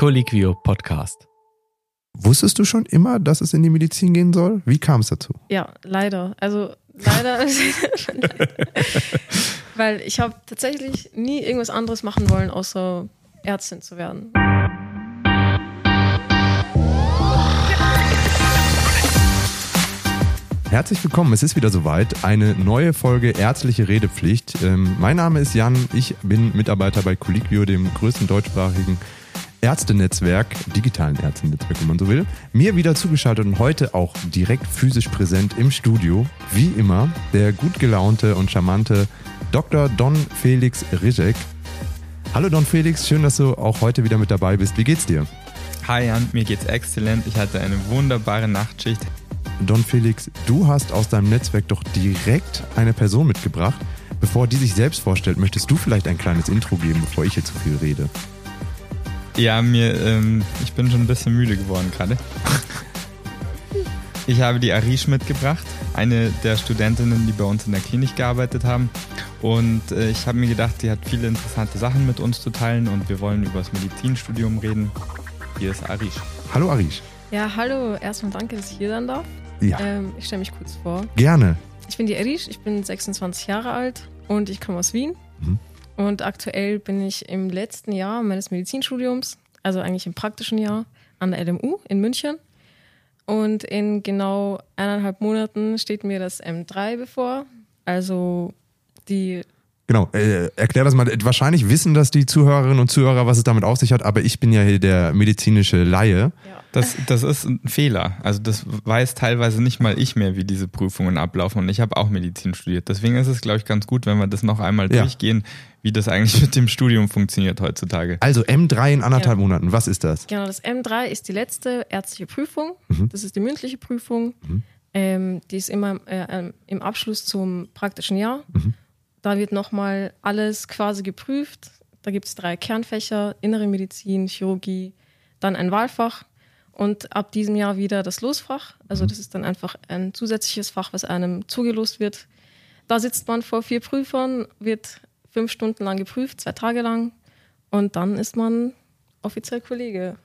Colliquio Podcast. Wusstest du schon immer, dass es in die Medizin gehen soll? Wie kam es dazu? Ja, leider. Also leider. Weil ich habe tatsächlich nie irgendwas anderes machen wollen, außer Ärztin zu werden. Herzlich willkommen, es ist wieder soweit. Eine neue Folge Ärztliche Redepflicht. Ähm, mein Name ist Jan, ich bin Mitarbeiter bei Colliquio, dem größten deutschsprachigen Ärztenetzwerk, digitalen Ärztenetzwerk, wenn man so will. Mir wieder zugeschaltet und heute auch direkt physisch präsent im Studio, wie immer, der gut gelaunte und charmante Dr. Don Felix Rizek. Hallo Don Felix, schön, dass du auch heute wieder mit dabei bist. Wie geht's dir? Hi Jan, mir geht's exzellent. Ich hatte eine wunderbare Nachtschicht. Don Felix, du hast aus deinem Netzwerk doch direkt eine Person mitgebracht. Bevor die sich selbst vorstellt, möchtest du vielleicht ein kleines Intro geben, bevor ich hier zu viel rede? Ja, mir, ähm, ich bin schon ein bisschen müde geworden gerade. Ich habe die Arish mitgebracht, eine der Studentinnen, die bei uns in der Klinik gearbeitet haben. Und äh, ich habe mir gedacht, die hat viele interessante Sachen mit uns zu teilen und wir wollen über das Medizinstudium reden. Hier ist Arish. Hallo Arish. Ja, hallo. Erstmal danke, dass ich hier sein darf. Ja, Ähm, ich stelle mich kurz vor. gerne. Ich bin die Erish, ich bin 26 Jahre alt und ich komme aus Wien. Mhm. Und aktuell bin ich im letzten Jahr meines Medizinstudiums, also eigentlich im praktischen Jahr, an der LMU in München. Und in genau eineinhalb Monaten steht mir das M3 bevor. Also die Genau, äh, erklär das mal. Wahrscheinlich wissen das die Zuhörerinnen und Zuhörer, was es damit auf sich hat, aber ich bin ja hier der medizinische Laie. Das, das ist ein Fehler. Also das weiß teilweise nicht mal ich mehr, wie diese Prüfungen ablaufen. Und ich habe auch Medizin studiert. Deswegen ist es, glaube ich, ganz gut, wenn wir das noch einmal Ja. durchgehen, wie das eigentlich mit dem Studium funktioniert heutzutage. Also M3 in anderthalb Ja. Monaten, was ist das? Genau, das M3 ist die letzte ärztliche Prüfung. Mhm. Das ist die mündliche Prüfung. Ähm, die ist immer äh, ähm, im Abschluss zum praktischen Jahr. Mhm. Da wird nochmal alles quasi geprüft. Da gibt es drei Kernfächer, Innere Medizin, Chirurgie, dann ein Wahlfach und ab diesem Jahr wieder das Losfach. Also das ist dann einfach ein zusätzliches Fach, was einem zugelost wird. Da sitzt man vor vier Prüfern, wird fünf Stunden lang geprüft, zwei Tage lang und dann ist man offiziell Kollege.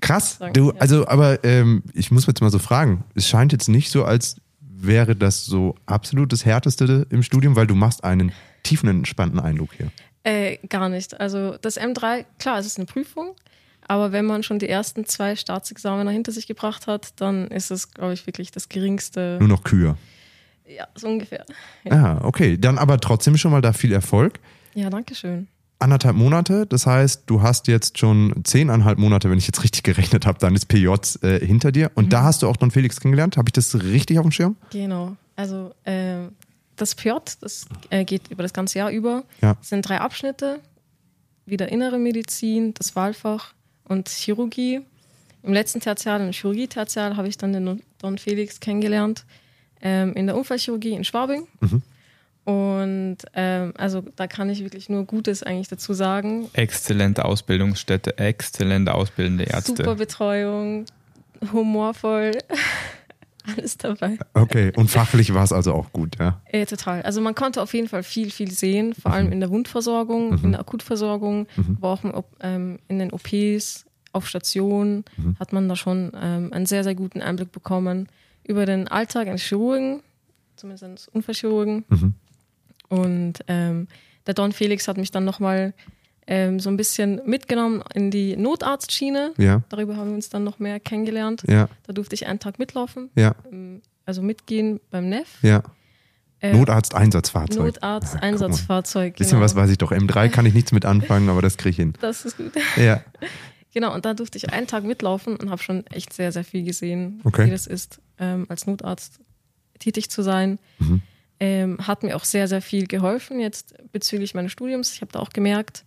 Krass. Du, also, aber ähm, ich muss jetzt mal so fragen. Es scheint jetzt nicht so, als wäre das so absolut das Härteste im Studium, weil du machst einen tiefen entspannten Eindruck hier. Äh, gar nicht. Also das M3, klar, es ist eine Prüfung, aber wenn man schon die ersten zwei Staatsexaminer hinter sich gebracht hat, dann ist es, glaube ich, wirklich das geringste. Nur noch Kühe. Ja, so ungefähr. Ah, okay. Dann aber trotzdem schon mal da viel Erfolg. Ja, danke schön. Anderthalb Monate, das heißt, du hast jetzt schon zehneinhalb Monate, wenn ich jetzt richtig gerechnet habe, deines PJs äh, hinter dir. Und Mhm. da hast du auch Don Felix kennengelernt. Habe ich das richtig auf dem Schirm? Genau. Also äh, das PJ, das äh, geht über das ganze Jahr über. Ja. Es sind drei Abschnitte. Wieder innere Medizin, das Wahlfach und Chirurgie. Im letzten Tertial, im Chirurgie-Tertial, habe ich dann den Don Felix kennengelernt. Ähm, in der Unfallchirurgie in Schwabing. Mhm. Und ähm, also da kann ich wirklich nur Gutes eigentlich dazu sagen. Exzellente Ausbildungsstätte, exzellente ausbildende Ärzte. Super Betreuung, humorvoll, alles dabei. Okay. Und fachlich war es also auch gut, ja. Äh, total. Also man konnte auf jeden Fall viel, viel sehen, vor Mhm. allem in der Wundversorgung, in der Akutversorgung, aber auch im, ähm, in den OPs, auf Stationen Mhm. hat man da schon ähm, einen sehr, sehr guten Einblick bekommen über den Alltag eines Chirurgen, zumindest eines Unfallchirurgen. Mhm. Und ähm, der Don Felix hat mich dann nochmal ähm, so ein bisschen mitgenommen in die Notarztschiene. Ja, Darüber haben wir uns dann noch mehr kennengelernt. ja, Da durfte ich einen Tag mitlaufen, ja, ähm, also mitgehen beim NEF. ja. Äh, Notarzt-Einsatzfahrzeug. Notarzt-Einsatzfahrzeug. Bisschen genau. was weiß ich doch. M3 kann ich nichts mit anfangen, aber das kriege ich hin. Das ist gut. Ja. Genau, und da durfte ich einen Tag mitlaufen und habe schon echt sehr, sehr viel gesehen, Okay. wie das ist, ähm, als Notarzt tätig zu sein. Mhm. Ähm, hat mir auch sehr, sehr viel geholfen jetzt bezüglich meines Studiums. Ich habe da auch gemerkt,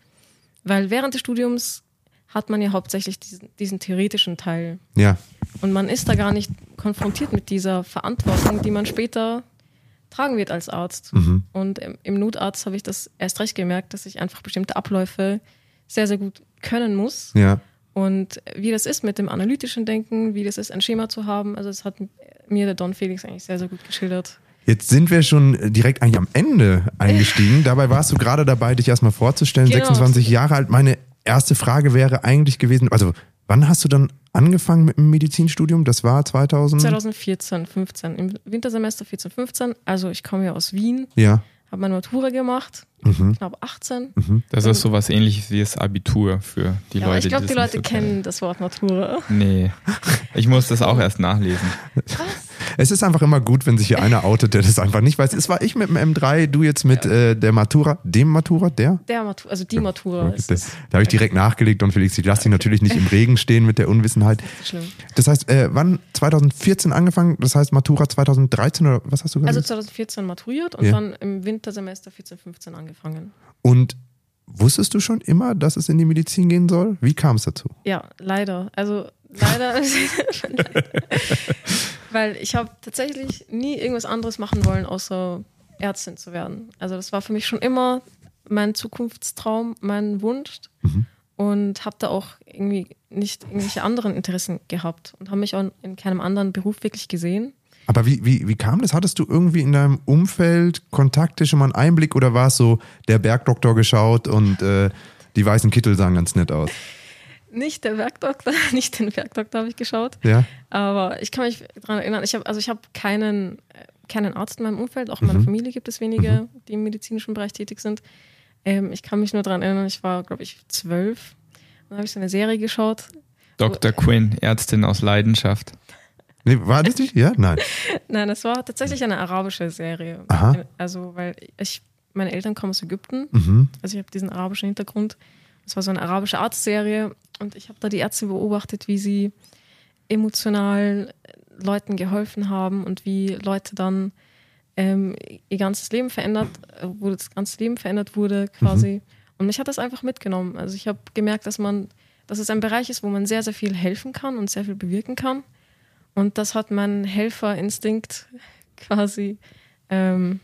weil während des Studiums hat man ja hauptsächlich diesen, diesen theoretischen Teil. Ja, Und man ist da gar nicht konfrontiert mit dieser Verantwortung, die man später tragen wird als Arzt. Mhm. Und im, im Notarzt habe ich das erst recht gemerkt, dass ich einfach bestimmte Abläufe sehr, sehr gut können muss. ja. Und wie das ist mit dem analytischen Denken, wie das ist, ein Schema zu haben, also das hat mir der Don Felix eigentlich sehr, sehr gut geschildert. Jetzt sind wir schon direkt eigentlich am Ende eingestiegen. Dabei warst du gerade dabei, dich erstmal vorzustellen. Genau. 26 Jahre alt. Meine erste Frage wäre eigentlich gewesen, also wann hast du dann angefangen mit dem Medizinstudium? Das war 2000? 2014, 15, im Wintersemester 14, 15. Also ich komme ja aus Wien, Ja. habe meine Matura gemacht, Mhm. knapp 18. Das ist sowas ähnliches wie das Abitur für die Ja, Leute. ich glaube, die die das Leute so kennen das Wort Matura. Nee. Ich muss das auch erst nachlesen. Es ist einfach immer gut, wenn sich hier einer outet, der das einfach nicht weiß. Es war ich mit dem M3, du jetzt mit äh, der Matura, dem Matura, der? Der Matura, also die Matura ist, da habe ich direkt nachgelegt und Felix, ich lasse dich natürlich nicht im Regen stehen mit der Unwissenheit. schlimm. Das heißt, äh, wann 2014 angefangen? Das heißt Matura 2013 oder was hast du gesagt? Also 2014 maturiert und Ja. dann im Wintersemester 14, 15 angefangen. Und wusstest du schon immer, dass es in die Medizin gehen soll? Wie kam es dazu? Ja, leider. Also leider. Weil ich habe tatsächlich nie irgendwas anderes machen wollen, außer Ärztin zu werden. Also das war für mich schon immer mein Zukunftstraum, mein Wunsch. Und habe da auch irgendwie nicht irgendwelche anderen Interessen gehabt und habe mich auch in keinem anderen Beruf wirklich gesehen. Aber wie, wie, wie kam das? Hattest du irgendwie in deinem Umfeld Kontakte, schon mal einen Einblick oder war es so der Bergdoktor geschaut und äh, die weißen Kittel sahen ganz nett aus? Nicht der Werkdoktor, nicht den Werkdoktor habe ich geschaut. Ja? Aber ich kann mich daran erinnern, ich habe also ich habe keinen, äh, keinen Arzt in meinem Umfeld, auch in meiner Familie gibt es wenige, die im medizinischen Bereich tätig sind. Ähm, ich kann mich nur daran erinnern, ich war, glaube ich, zwölf. Dann habe ich so eine Serie geschaut. Dr. Quinn, Ärztin aus Leidenschaft. Nee, war das nicht? Ja? Nein. Nein, das war tatsächlich eine arabische Serie. Aha. Also, weil ich, meine Eltern kommen aus Ägypten, Mhm. also ich habe diesen arabischen Hintergrund. Es war so eine arabische Arztserie und ich habe da die Ärzte beobachtet, wie sie emotional Leuten geholfen haben und wie Leute dann ähm, ihr ganzes Leben verändert, äh, wo das ganze Leben verändert wurde quasi. Und mich hat das einfach mitgenommen. Also ich habe gemerkt, dass man, dass es ein Bereich ist, wo man sehr, sehr viel helfen kann und sehr viel bewirken kann. Und das hat meinen Helferinstinkt quasi ähm,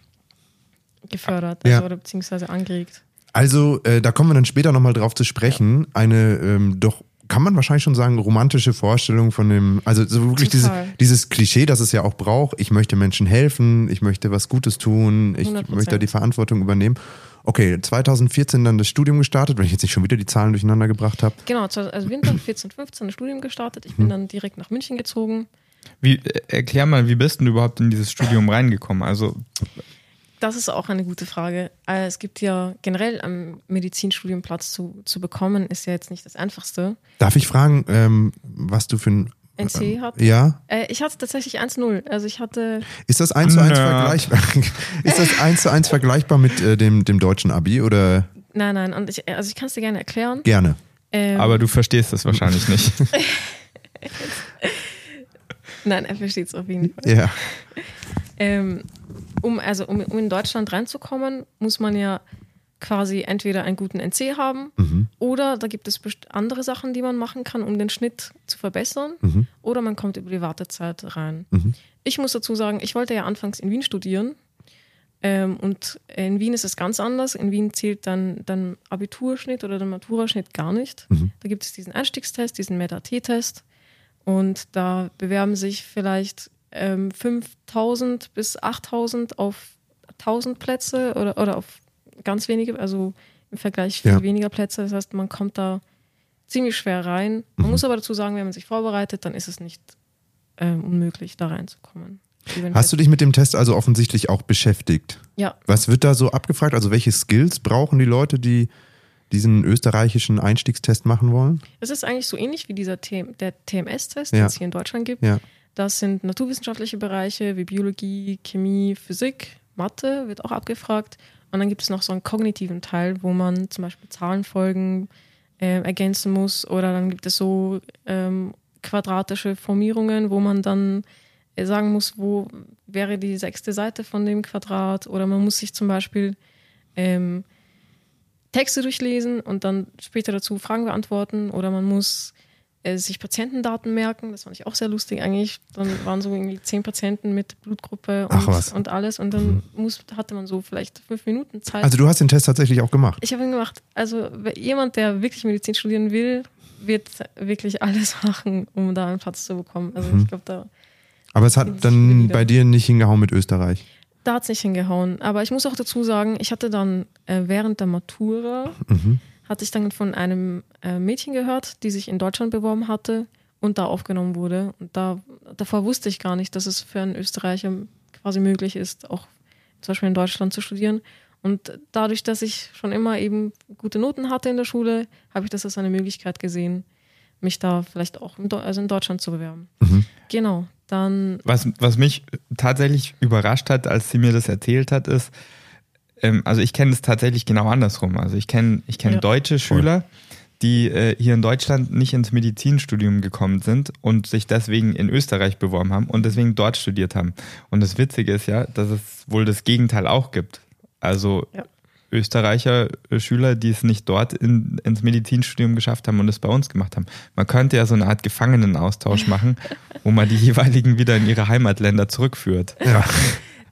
gefördert, also, Ja. oder beziehungsweise angeregt. Also, äh, da kommen wir dann später nochmal drauf zu sprechen. Eine ähm, doch, kann man wahrscheinlich schon sagen, romantische Vorstellung von dem, also so wirklich dieses, dieses Klischee, das es ja auch braucht. Ich möchte Menschen helfen, ich möchte was Gutes tun, ich 100%. möchte die Verantwortung übernehmen. Okay, 2014 dann das Studium gestartet, wenn ich jetzt nicht schon wieder die Zahlen durcheinander gebracht habe. Genau, also Winter 14, 15 das Studium gestartet. Ich bin dann direkt nach München gezogen. Wie, äh, erklär mal, wie bist du überhaupt in dieses Studium reingekommen? Also, Das ist auch eine gute Frage. Äh, Es gibt ja generell am Medizinstudium Platz zu, zu bekommen, ist ja jetzt nicht das Einfachste. Darf ich fragen, ähm, was du für ein NC hat. Ja? Äh, Ich hatte tatsächlich 1-0. Also ich hatte, Ist das eins zu eins Nerd. vergleichbar? Ist das eins zu eins vergleichbar mit äh, dem, dem deutschen Abi oder nein, nein, und ich, also ich kann es dir gerne erklären. gerne? Ähm, aber du verstehst das wahrscheinlich nicht. nein, er versteht es auf jeden Fall. Ja. Ähm, um, also um, um in Deutschland reinzukommen, muss man ja quasi entweder einen guten NC haben oder da gibt es andere Sachen, die man machen kann, um den Schnitt zu verbessern oder man kommt über die Wartezeit rein. Ich muss dazu sagen, ich wollte ja anfangs in Wien studieren ähm, und in Wien ist es ganz anders. In Wien zählt dann dann Abiturschnitt oder der Maturaschnitt gar nicht. Da gibt es diesen Einstiegstest, diesen MET-AT-Test und da bewerben sich vielleicht ähm, 5000 bis 8000 auf 1000 Plätze oder, oder auf ganz wenige, also im Vergleich viel Ja. weniger Plätze. Das heißt, man kommt da ziemlich schwer rein. Man muss aber dazu sagen, wenn man sich vorbereitet, dann ist es nicht ähm, unmöglich, da reinzukommen. Hast du dich mit dem Test also offensichtlich auch beschäftigt? Ja, Was wird da so abgefragt? Also welche Skills brauchen die Leute, die diesen österreichischen Einstiegstest machen wollen? es ist eigentlich so ähnlich wie dieser TM, der TMS-Test, Ja. den es hier in Deutschland gibt. Ja. Das sind naturwissenschaftliche Bereiche wie Biologie, Chemie, Physik, Mathe wird auch abgefragt. Und dann gibt es noch so einen kognitiven Teil, wo man zum Beispiel Zahlenfolgen äh, ergänzen muss. Oder dann gibt es so ähm, quadratische Formierungen, wo man dann äh, sagen muss, wo wäre die sechste Seite von dem Quadrat. Oder man muss sich zum Beispiel ähm, Texte durchlesen und dann später dazu Fragen beantworten. Oder man muss äh, sich Patientendaten merken. Das fand ich auch sehr lustig eigentlich. Dann waren so irgendwie zehn Patienten mit Blutgruppe und, und alles. Und dann muss, hatte man so vielleicht fünf Minuten Zeit. Also du hast den Test tatsächlich auch gemacht. ich habe ihn gemacht. Also jemand, der wirklich Medizin studieren will, wird wirklich alles machen, um da einen Platz zu bekommen. Also Mhm. ich glaube, da, Aber es hat dann bei dir nicht hingehauen mit Österreich. Da hat es nicht hingehauen. Aber ich muss auch dazu sagen, ich hatte dann äh, während der Matura, hatte ich dann von einem äh, Mädchen gehört, die sich in Deutschland beworben hatte und da aufgenommen wurde. Und da, davor wusste ich gar nicht, dass es für einen Österreicher quasi möglich ist, auch zum Beispiel in Deutschland zu studieren. Und dadurch, dass ich schon immer eben gute Noten hatte in der Schule, habe ich das als eine Möglichkeit gesehen, mich da vielleicht auch in, also in Deutschland zu bewerben. Mhm. Genau. Dann was, was mich tatsächlich überrascht hat, als sie mir das erzählt hat, ist, ähm, also ich kenne es tatsächlich genau andersrum. Also ich kenne ich kenn ja. deutsche Schüler, die äh, hier in Deutschland nicht ins Medizinstudium gekommen sind und sich deswegen in Österreich beworben haben und deswegen dort studiert haben. Und das Witzige ist ja, dass es wohl das Gegenteil auch gibt. Also ja. Österreicher äh, Schüler, die es nicht dort in, ins Medizinstudium geschafft haben und es bei uns gemacht haben. Man könnte ja so eine Art Gefangenenaustausch machen, wo man die jeweiligen wieder in ihre Heimatländer zurückführt. Ja.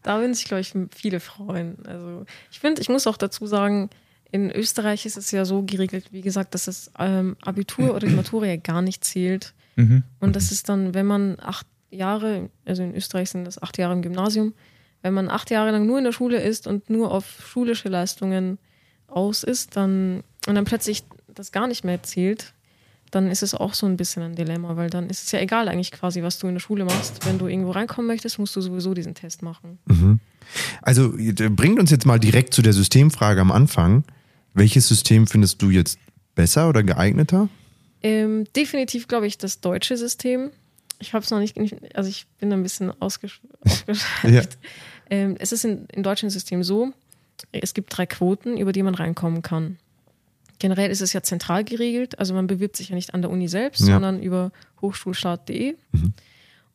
Da würden sich, glaube ich, viele freuen. Also ich finde, ich muss auch dazu sagen, in Österreich ist es ja so geregelt, wie gesagt, dass das ähm, Abitur oder die Matura ja gar nicht zählt. Mhm. Und das ist dann, wenn man acht Jahre, also in Österreich sind das acht Jahre im Gymnasium, wenn man acht Jahre lang nur in der Schule ist und nur auf schulische Leistungen aus ist, dann und dann plötzlich das gar nicht mehr zählt, dann ist es auch so ein bisschen ein Dilemma, weil dann ist es ja egal eigentlich quasi, was du in der Schule machst. Wenn du irgendwo reinkommen möchtest, musst du sowieso diesen Test machen. Mhm. Also bringt uns jetzt mal direkt zu der Systemfrage am Anfang. Welches System findest du jetzt besser oder geeigneter? Ähm, definitiv glaube ich das deutsche System. Ich habe es noch nicht, also ich bin ein bisschen ausgeschaltet. ja. ähm, es ist in, im deutschen System so, es gibt drei Quoten, über die man reinkommen kann. Generell ist es ja zentral geregelt, also man bewirbt sich ja nicht an der Uni selbst, ja. sondern über hochschulstart.de. Mhm.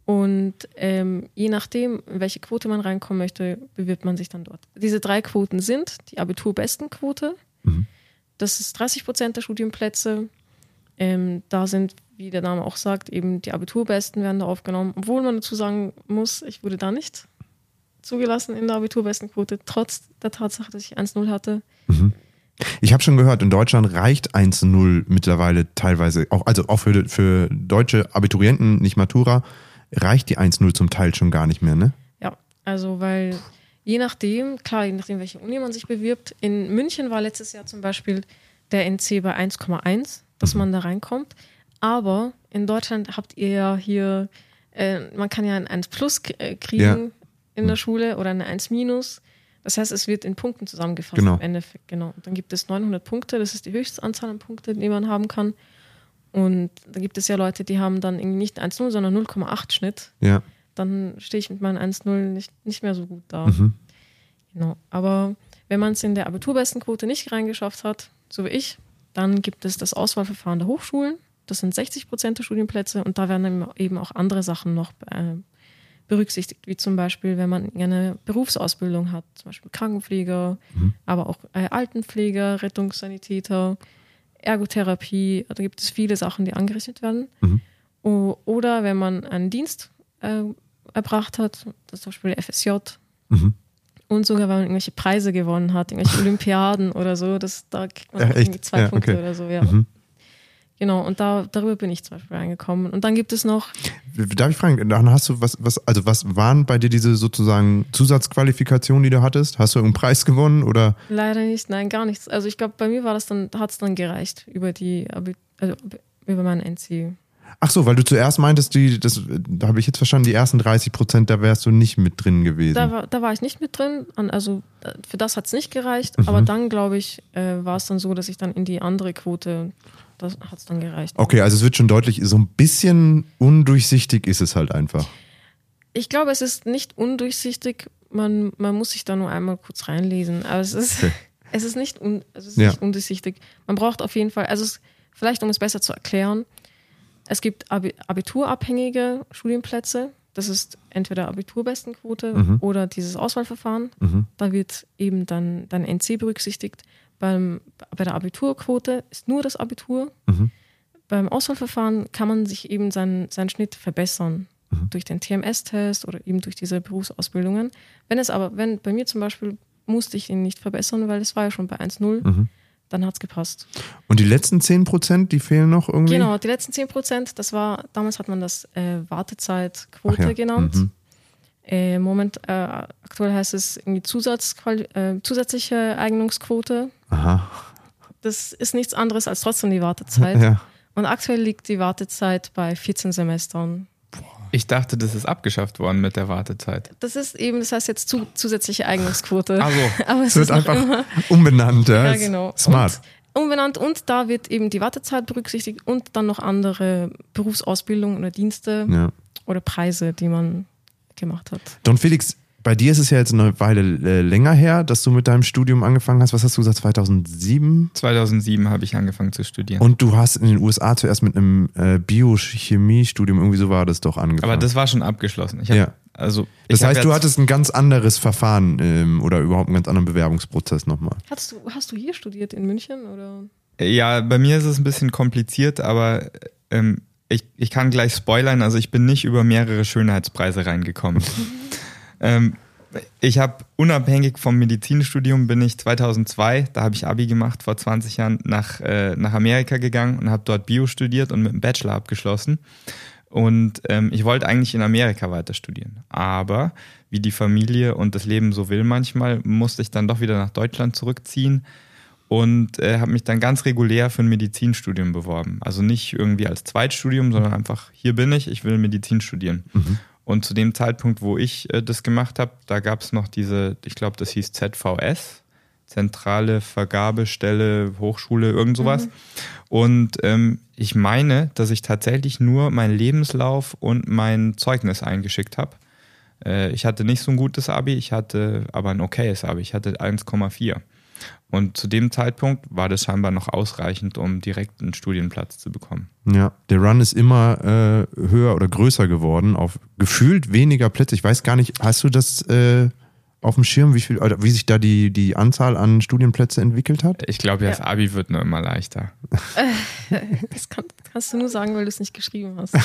Und ähm, je nachdem, in welche Quote man reinkommen möchte, bewirbt man sich dann dort. Diese drei Quoten sind die Abiturbestenquote, mhm. das ist 30 Prozent der Studienplätze. Ähm, da sind, wie der Name auch sagt, eben die Abiturbesten werden da aufgenommen. Obwohl man dazu sagen muss, ich wurde da nicht zugelassen in der Abiturbestenquote, trotz der Tatsache, dass ich 1-0 hatte. Mhm. Ich habe schon gehört, in Deutschland reicht 1-0 mittlerweile teilweise, auch, also auch für, für deutsche Abiturienten, nicht Matura, reicht die 1-0 zum Teil schon gar nicht mehr, ne? Ja, also weil je nachdem, klar, je nachdem, welche Uni man sich bewirbt. In München war letztes Jahr zum Beispiel der NC bei 1,1, dass mhm. man da reinkommt. Aber in Deutschland habt ihr ja hier, äh, man kann ja ein 1 Plus äh, kriegen ja. in der mhm. Schule oder eine 1 Minus. Das heißt, es wird in Punkten zusammengefasst genau. im Endeffekt. Genau. Und dann gibt es 900 Punkte, das ist die höchste Anzahl an Punkten, die man haben kann. Und da gibt es ja Leute, die haben dann irgendwie nicht 1,0, sondern 0,8 Schnitt. Ja. Dann stehe ich mit meinem 1,0 nicht, nicht mehr so gut da. Mhm. Genau. Aber wenn man es in der Abiturbestenquote nicht reingeschafft hat, so wie ich, dann gibt es das Auswahlverfahren der Hochschulen. Das sind 60 Prozent der Studienplätze und da werden eben auch andere Sachen noch äh, berücksichtigt, wie zum Beispiel, wenn man eine Berufsausbildung hat, zum Beispiel Krankenpfleger, mhm. aber auch äh, Altenpfleger, Rettungssanitäter, Ergotherapie, da gibt es viele Sachen, die angerichtet werden. Mhm. Oder wenn man einen Dienst äh, erbracht hat, das zum Beispiel FSJ, mhm. und sogar wenn man irgendwelche Preise gewonnen hat, irgendwelche Olympiaden oder so, das, da kriegt man ja, irgendwie zwei ja, Punkte okay. oder so, ja. Mhm. Genau, und da, darüber bin ich zum Beispiel reingekommen. Und dann gibt es noch. Darf ich fragen, dann hast du was, was, also was waren bei dir diese sozusagen Zusatzqualifikationen, die du hattest? Hast du irgendeinen Preis gewonnen oder? Leider nicht, nein, gar nichts. Also ich glaube, bei mir war das dann, hat es dann gereicht über die, also über meinen NC. Ach so, weil du zuerst meintest, die, das, da habe ich jetzt verstanden, die ersten 30 Prozent, da wärst du nicht mit drin gewesen. Da war, da war ich nicht mit drin, also für das hat es nicht gereicht, mhm. aber dann, glaube ich, äh, war es dann so, dass ich dann in die andere Quote hat es dann gereicht. Okay, also es wird schon deutlich, so ein bisschen undurchsichtig ist es halt einfach. Ich glaube, es ist nicht undurchsichtig. Man, man muss sich da nur einmal kurz reinlesen. Aber es ist, okay. es ist, nicht, un, es ist ja. nicht undurchsichtig. Man braucht auf jeden Fall, also es, vielleicht um es besser zu erklären, es gibt abiturabhängige Studienplätze. Das ist entweder Abiturbestenquote mhm. oder dieses Auswahlverfahren. Mhm. Da wird eben dann dein NC berücksichtigt. Beim, bei der Abiturquote ist nur das Abitur. Mhm. Beim Auswahlverfahren kann man sich eben seinen, seinen Schnitt verbessern mhm. durch den TMS-Test oder eben durch diese Berufsausbildungen. Wenn es aber, wenn bei mir zum Beispiel musste ich ihn nicht verbessern, weil es war ja schon bei 1,0, mhm. dann hat es gepasst. Und die letzten 10 Prozent, die fehlen noch irgendwie? Genau, die letzten 10 Prozent, das war, damals hat man das äh, Wartezeitquote ja. genannt. Mhm. Äh, Moment, äh, aktuell heißt es irgendwie Zusatz, äh, zusätzliche Eignungsquote. Aha. das ist nichts anderes als trotzdem die Wartezeit. Ja. Und aktuell liegt die Wartezeit bei 14 Semestern. Ich dachte, das ist abgeschafft worden mit der Wartezeit. Das ist eben, das heißt jetzt zu, zusätzliche Eignungsquote. Ach so. Aber es wird einfach immer umbenannt. Ja, Ja, genau. Smart. Und umbenannt und da wird eben die Wartezeit berücksichtigt und dann noch andere Berufsausbildungen oder Dienste ja. oder Preise, die man gemacht hat. Don Felix, bei dir ist es ja jetzt eine Weile äh, länger her, dass du mit deinem Studium angefangen hast. Was hast du gesagt, 2007? 2007 habe ich angefangen zu studieren. Und du hast in den USA zuerst mit einem äh, Biochemie-Studium, irgendwie so war das doch angefangen. Aber das war schon abgeschlossen. Ich hab, Ja. Also, das heißt, du hattest ein ganz anderes Verfahren ähm, oder überhaupt einen ganz anderen Bewerbungsprozess nochmal. Hast du, hast du hier studiert in München oder? Ja, bei mir ist es ein bisschen kompliziert, aber ähm, ich, ich kann gleich spoilern. Also ich bin nicht über mehrere Schönheitspreise reingekommen. ähm, ich habe unabhängig vom Medizinstudium bin ich 2002, da habe ich Abi gemacht vor 20 Jahren nach äh, nach Amerika gegangen und habe dort Bio studiert und mit einem Bachelor abgeschlossen. Und ähm, ich wollte eigentlich in Amerika weiter studieren, aber wie die Familie und das Leben so will manchmal, musste ich dann doch wieder nach Deutschland zurückziehen und äh, habe mich dann ganz regulär für ein Medizinstudium beworben. Also nicht irgendwie als Zweitstudium, sondern einfach, hier bin ich, ich will Medizin studieren. Und zu dem Zeitpunkt, wo ich äh, das gemacht habe, da gab es noch diese, ich glaube, das hieß ZVS, Zentrale Vergabestelle Hochschule, irgend sowas. Und ähm, ich meine, dass ich tatsächlich nur meinen Lebenslauf und mein Zeugnis eingeschickt habe. Äh, ich hatte nicht so ein gutes Abi, ich hatte aber ein okayes Abi, ich hatte 1,4. Und zu dem Zeitpunkt war das scheinbar noch ausreichend, um direkt einen Studienplatz zu bekommen. Ja, der Run ist immer äh, höher oder größer geworden, auf gefühlt weniger Plätze. Ich weiß gar nicht, hast du das äh, auf dem Schirm, wie, viel, oder wie sich da die, die Anzahl an Studienplätze entwickelt hat? Ich glaube, ja, Ja. das Abi wird nur immer leichter. Das kann, kannst du nur sagen, weil du es nicht geschrieben hast.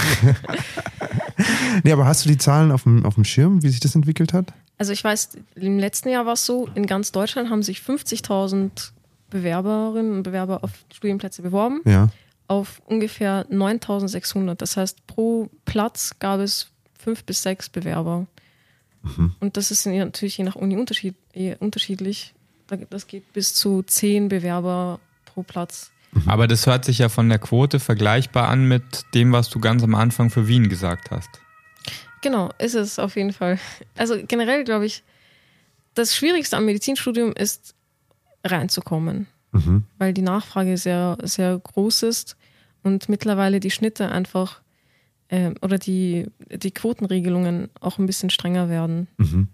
Nee, aber hast du die Zahlen auf dem, auf dem Schirm, wie sich das entwickelt hat? Also ich weiß, im letzten Jahr war es so, in ganz Deutschland haben sich 50.000 Bewerberinnen und Bewerber auf Studienplätze beworben, Ja. auf ungefähr 9.600. Das heißt, pro Platz gab es fünf bis sechs Bewerber. Und das ist natürlich je nach Uni unterschied, eh unterschiedlich. Da- Das geht bis zu zehn Bewerber pro Platz. Aber das hört sich ja von der Quote vergleichbar an mit dem, was du ganz am Anfang für Wien gesagt hast. Genau, ist es auf jeden Fall. Also generell glaube ich, das Schwierigste am Medizinstudium ist reinzukommen, Mhm. weil die Nachfrage sehr, sehr groß ist und mittlerweile die Schnitte einfach ähm, oder die, die Quotenregelungen auch ein bisschen strenger werden. Mhm.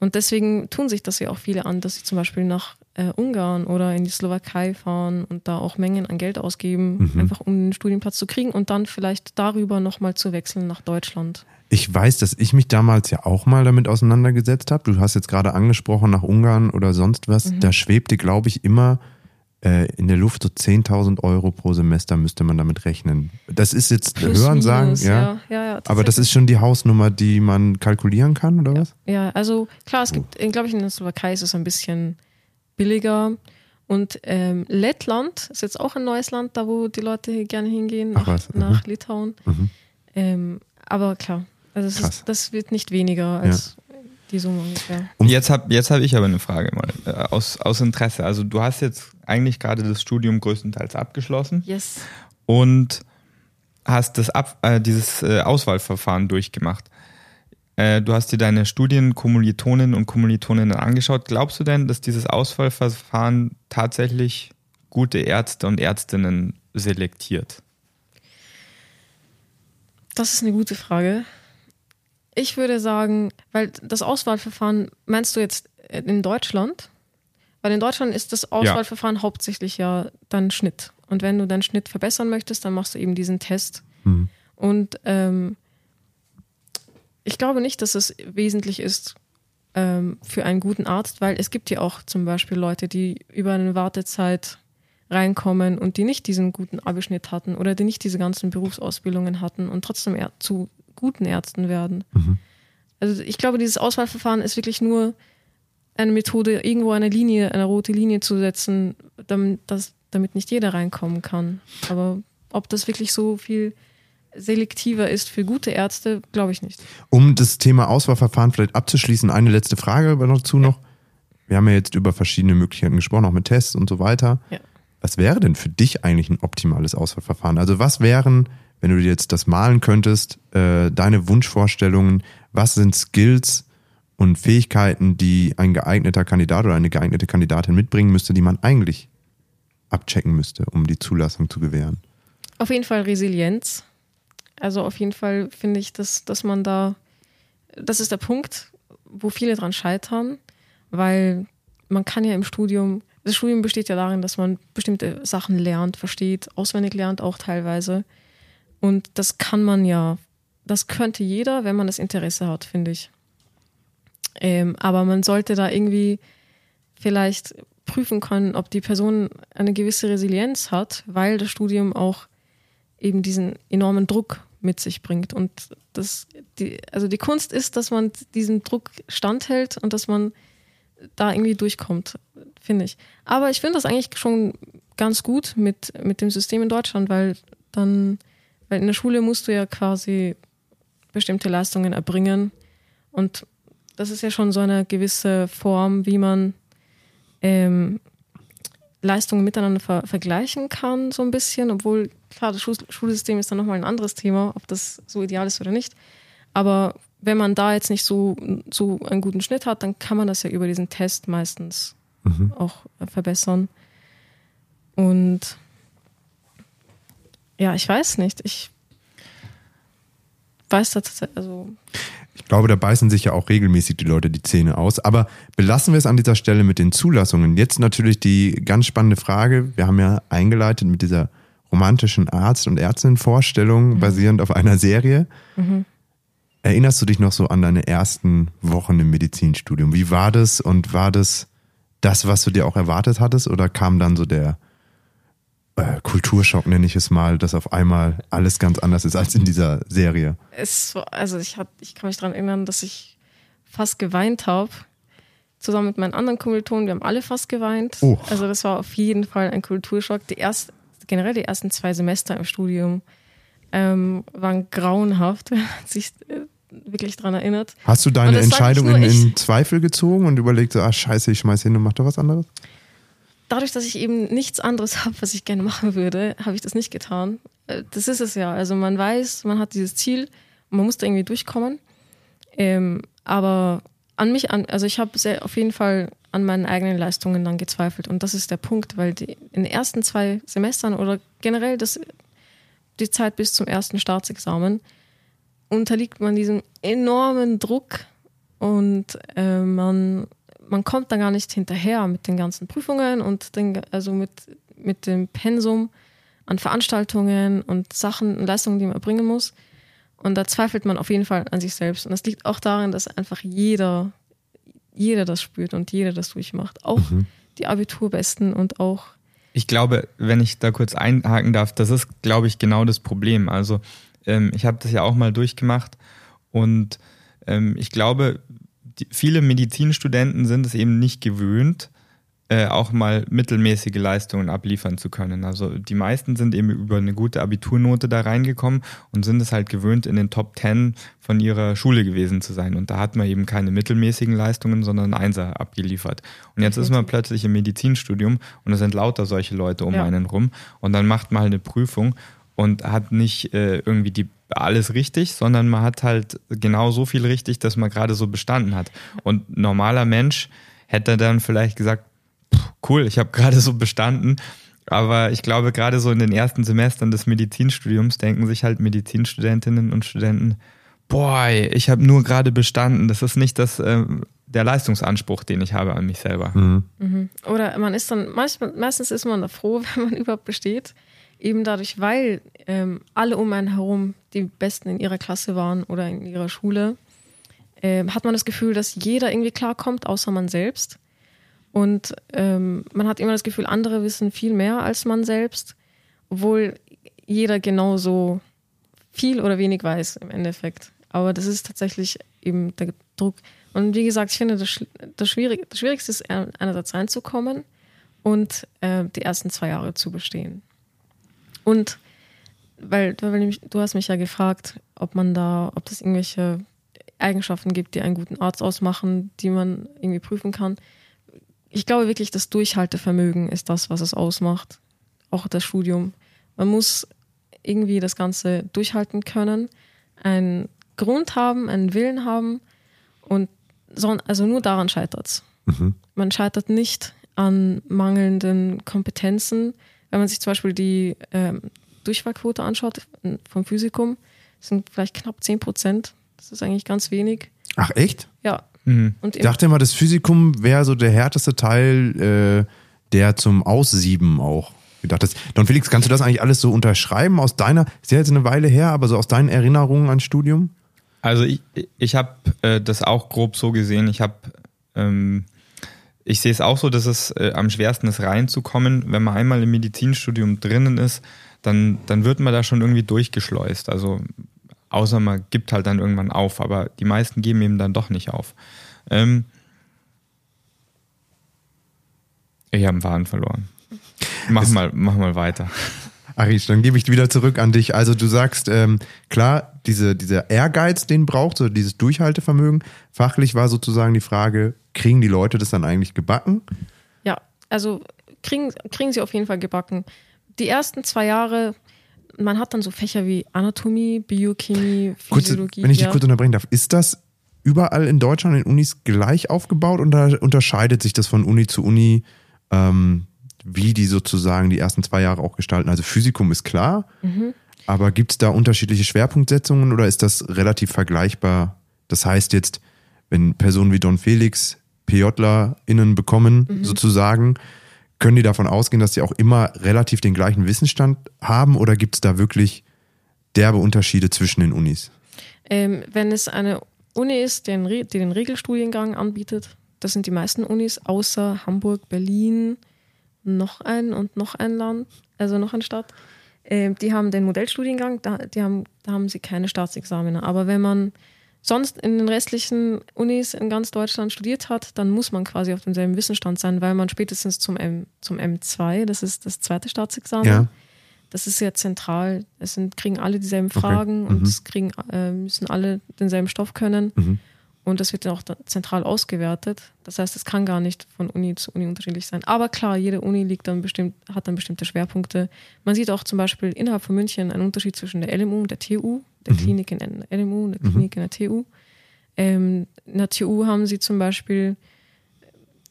Und deswegen tun sich das ja auch viele an, dass sie zum Beispiel nach äh, Ungarn oder in die Slowakei fahren und da auch Mengen an Geld ausgeben, Mhm. einfach um einen Studienplatz zu kriegen und dann vielleicht darüber nochmal zu wechseln nach Deutschland. Ich weiß, dass ich mich damals ja auch mal damit auseinandergesetzt habe. Du hast jetzt gerade angesprochen nach Ungarn oder sonst was. Mhm. Da schwebte, glaube ich, immer äh, in der Luft so 10.000 Euro pro Semester müsste man damit rechnen. Das ist jetzt Plus, Hören sagen, minus, ja. ja, ja, ja Aber das ist schon die Hausnummer, die man kalkulieren kann, oder was? Ja, also klar, es gibt, glaube ich, in der Slowakei ist es ein bisschen billiger. Und ähm, Lettland ist jetzt auch ein neues Land, da wo die Leute gerne hingehen, Ach nach, mhm. nach Litauen. Mhm. Ähm, aber klar, also ist, das wird nicht weniger als die Summe ungefähr. Um- Jetzt habe jetzt hab ich aber eine Frage mal äh, aus, aus Interesse. Also du hast jetzt eigentlich gerade das Studium größtenteils abgeschlossen Yes. und hast das Ab, äh, dieses äh, Auswahlverfahren durchgemacht. Äh, du hast dir deine Studienkommilitoninnen und Kommilitoninnen angeschaut. Glaubst du denn, dass dieses Auswahlverfahren tatsächlich gute Ärzte und Ärztinnen selektiert? Das ist eine gute Frage. Ich würde sagen, weil das Auswahlverfahren, meinst du jetzt in Deutschland? Weil in Deutschland ist das Auswahlverfahren hauptsächlich ja dein Schnitt. Und wenn du deinen Schnitt verbessern möchtest, dann machst du eben diesen Test. Mhm. Und ähm, ich glaube nicht, dass es wesentlich ist ähm, für einen guten Arzt, weil es gibt ja auch zum Beispiel Leute, die über eine Wartezeit reinkommen und die nicht diesen guten Abischnitt hatten oder die nicht diese ganzen Berufsausbildungen hatten und trotzdem zu guten Ärzten werden. Also ich glaube, dieses Auswahlverfahren ist wirklich nur eine Methode, irgendwo eine Linie, eine rote Linie zu setzen, damit, das, damit nicht jeder reinkommen kann. Aber ob das wirklich so viel selektiver ist für gute Ärzte, glaube ich nicht. Um das Thema Auswahlverfahren vielleicht abzuschließen, eine letzte Frage dazu noch. Wir haben ja jetzt über verschiedene Möglichkeiten gesprochen, auch mit Tests und so weiter. Ja. was wäre denn für dich eigentlich ein optimales Auswahlverfahren? Also was wären, wenn du dir jetzt das malen könntest, äh, deine Wunschvorstellungen, was sind Skills und Fähigkeiten, die ein geeigneter Kandidat oder eine geeignete Kandidatin mitbringen müsste, die man eigentlich abchecken müsste, um die Zulassung zu gewähren? Auf jeden Fall Resilienz. Also auf jeden Fall finde ich, dass, dass man da, das ist der Punkt, wo viele dran scheitern, weil man kann ja im Studium, das Studium besteht ja darin, dass man bestimmte Sachen lernt, versteht, auswendig lernt auch teilweise. Und das kann man ja, das könnte jeder, wenn man das Interesse hat, finde ich. Ähm, aber man sollte da irgendwie vielleicht prüfen können, ob die Person eine gewisse Resilienz hat, weil das Studium auch eben diesen enormen Druck mit sich bringt. Und das, die, also die Kunst ist, dass man diesem Druck standhält und dass man da irgendwie durchkommt, finde ich. Aber ich finde das eigentlich schon ganz gut mit, mit dem System in Deutschland, weil dann, weil in der Schule musst du ja quasi bestimmte Leistungen erbringen. Und das ist ja schon so eine gewisse Form, wie man ähm, Leistungen miteinander ver vergleichen kann, so ein bisschen, obwohl, klar, das Schul Schulsystem ist dann nochmal ein anderes Thema, ob das so ideal ist oder nicht. Aber wenn man da jetzt nicht so, so einen guten Schnitt hat, dann kann man das ja über diesen Test meistens mhm. auch verbessern. Und ja, ich weiß nicht. Ich weiß tatsächlich, also ich glaube, da beißen sich ja auch regelmäßig die Leute die Zähne aus. Aber belassen wir es an dieser Stelle mit den Zulassungen. Jetzt natürlich die ganz spannende Frage. Wir haben ja eingeleitet mit dieser romantischen Arzt- und Ärztin-Vorstellung mhm. basierend auf einer Serie. Mhm. Erinnerst du dich noch so an deine ersten Wochen im Medizinstudium? Wie war das und war das das, was du dir auch erwartet hattest oder kam dann so der äh, Kulturschock, nenne ich es mal, dass auf einmal alles ganz anders ist als in dieser Serie. Es, also ich, hab, ich kann mich daran erinnern, dass ich fast geweint habe. Zusammen mit meinen anderen Kommilitonen, wir haben alle fast geweint. Oh. Also das war auf jeden Fall ein Kulturschock. Die erst, generell die ersten zwei Semester im Studium ähm, waren grauenhaft, wenn man sich äh, wirklich daran erinnert. Hast du deine Entscheidung in, in Zweifel gezogen und überlegt, ah scheiße, ich schmeiß hin und mach doch was anderes? Dadurch, dass ich eben nichts anderes habe, was ich gerne machen würde, habe ich das nicht getan. Äh, das ist es ja. Also man weiß, man hat dieses Ziel man muss da irgendwie durchkommen. Ähm, aber an mich, an, also ich habe auf jeden Fall an meinen eigenen Leistungen dann gezweifelt. Und das ist der Punkt, weil die, in den ersten zwei Semestern oder generell das, die Zeit bis zum ersten Staatsexamen unterliegt man diesem enormen Druck und äh, man man kommt da gar nicht hinterher mit den ganzen Prüfungen und den, also mit, mit dem Pensum an Veranstaltungen und Sachen und Leistungen, die man erbringen muss. Und da zweifelt man auf jeden Fall an sich selbst. Und das liegt auch darin, dass einfach jeder, jeder das spürt und jeder das durchmacht. Auch mhm. die Abiturbesten und auch. Ich glaube, wenn ich da kurz einhaken darf, das ist, glaube ich, genau das Problem. Also ähm, ich habe das ja auch mal durchgemacht und ähm, ich glaube, die, viele Medizinstudenten sind es eben nicht gewöhnt, äh, auch mal mittelmäßige Leistungen abliefern zu können. Also die meisten sind eben über eine gute Abiturnote da reingekommen und sind es halt gewöhnt, in den Top Ten von ihrer Schule gewesen zu sein. Und da hat man eben keine mittelmäßigen Leistungen, sondern Einser abgeliefert. Und jetzt ist man plötzlich im Medizinstudium und es sind lauter solche Leute um ja. einen rum. Und dann macht man halt eine Prüfung und hat nicht äh, irgendwie die alles richtig, sondern man hat halt genau so viel richtig, dass man gerade so bestanden hat. Und normaler Mensch hätte dann vielleicht gesagt, cool, ich habe gerade so bestanden. Aber ich glaube, gerade so in den ersten Semestern des Medizinstudiums denken sich halt Medizinstudentinnen und Studenten, boah, ich habe nur gerade bestanden. Das ist nicht das, äh, der Leistungsanspruch, den ich habe an mich selber. Mhm. Mhm. Oder man ist dann, manchmal, meistens ist man da froh, wenn man überhaupt besteht eben dadurch, weil ähm, alle um einen herum die Besten in ihrer Klasse waren oder in ihrer Schule, äh, hat man das Gefühl, dass jeder irgendwie klarkommt, außer man selbst. Und ähm, man hat immer das Gefühl, andere wissen viel mehr als man selbst, obwohl jeder genauso viel oder wenig weiß im Endeffekt. Aber das ist tatsächlich eben der Druck. Und wie gesagt, ich finde, das, das, Schwierig, das Schwierigste ist einerseits reinzukommen und äh, die ersten zwei Jahre zu bestehen. Und weil, du hast mich ja gefragt, ob man da, ob es irgendwelche Eigenschaften gibt, die einen guten Arzt ausmachen, die man irgendwie prüfen kann. Ich glaube wirklich, das Durchhaltevermögen ist das, was es ausmacht. auch das Studium. Man muss irgendwie das Ganze durchhalten können, einen Grund haben, einen Willen haben und so, also nur daran scheitert es. Mhm. Man scheitert nicht an mangelnden Kompetenzen. Wenn man sich zum Beispiel die ähm, Durchfallquote anschaut vom Physikum, sind vielleicht knapp 10 Prozent. Das ist eigentlich ganz wenig. Ach echt? Ja. Mhm. Und ich dachte immer, das Physikum wäre so der härteste Teil, äh, der zum Aussieben auch gedacht ist. Don Felix, kannst du das eigentlich alles so unterschreiben aus deiner, ist ja jetzt eine Weile her, aber so aus deinen Erinnerungen ans Studium? Also ich, ich habe äh, das auch grob so gesehen. Ich habe ähm, ich sehe es auch so, dass es äh, am schwersten ist, reinzukommen. Wenn man einmal im Medizinstudium drinnen ist, dann, dann wird man da schon irgendwie durchgeschleust. Also außer man gibt halt dann irgendwann auf, aber die meisten geben eben dann doch nicht auf. Ähm, ich habe einen Faden verloren. Mach mal, mach mal weiter. Arish, dann gebe ich wieder zurück an dich. Also du sagst, ähm, klar, diese, dieser Ehrgeiz, den braucht, so dieses Durchhaltevermögen. Fachlich war sozusagen die Frage, kriegen die Leute das dann eigentlich gebacken? Ja, also kriegen, kriegen sie auf jeden Fall gebacken. Die ersten zwei Jahre, man hat dann so Fächer wie Anatomie, Biochemie, Physiologie. Kurz, wenn ich dich kurz unterbrechen darf, ist das überall in Deutschland in Unis gleich aufgebaut oder unterscheidet sich das von Uni zu Uni? Ähm, wie die sozusagen die ersten zwei Jahre auch gestalten. Also Physikum ist klar, mhm. aber gibt es da unterschiedliche Schwerpunktsetzungen oder ist das relativ vergleichbar? Das heißt jetzt, wenn Personen wie Don Felix PJlerInnen bekommen, mhm. sozusagen, können die davon ausgehen, dass sie auch immer relativ den gleichen Wissensstand haben oder gibt es da wirklich derbe Unterschiede zwischen den Unis? Ähm, wenn es eine Uni ist, die den, die den Regelstudiengang anbietet, das sind die meisten Unis, außer Hamburg, Berlin, noch ein und noch ein Land, also noch eine Stadt. Äh, die haben den Modellstudiengang, da, die haben, da haben sie keine Staatsexamene. Aber wenn man sonst in den restlichen Unis in ganz Deutschland studiert hat, dann muss man quasi auf demselben Wissensstand sein, weil man spätestens zum, M, zum M2, das ist das zweite Staatsexamen, ja. das ist sehr zentral. Es sind, kriegen alle dieselben Fragen okay. mhm. und es kriegen, äh, müssen alle denselben Stoff können. Mhm. Und das wird dann auch zentral ausgewertet. Das heißt, es kann gar nicht von Uni zu Uni unterschiedlich sein. Aber klar, jede Uni liegt dann bestimmt, hat dann bestimmte Schwerpunkte. Man sieht auch zum Beispiel innerhalb von München einen Unterschied zwischen der LMU und der TU, der mhm. Klinik in der LMU und der mhm. Klinik in der TU. Ähm, in der TU haben sie zum Beispiel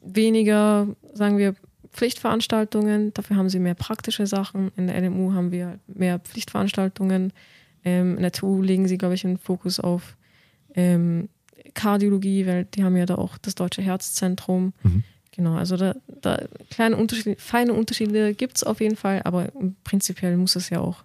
weniger, sagen wir, Pflichtveranstaltungen, dafür haben sie mehr praktische Sachen. In der LMU haben wir mehr Pflichtveranstaltungen. Ähm, in der TU legen sie, glaube ich, einen Fokus auf ähm, Kardiologie, weil die haben ja da auch das Deutsche Herzzentrum. Mhm. Genau, also da, da kleine Unterschiede, feine Unterschiede gibt es auf jeden Fall, aber prinzipiell muss es ja auch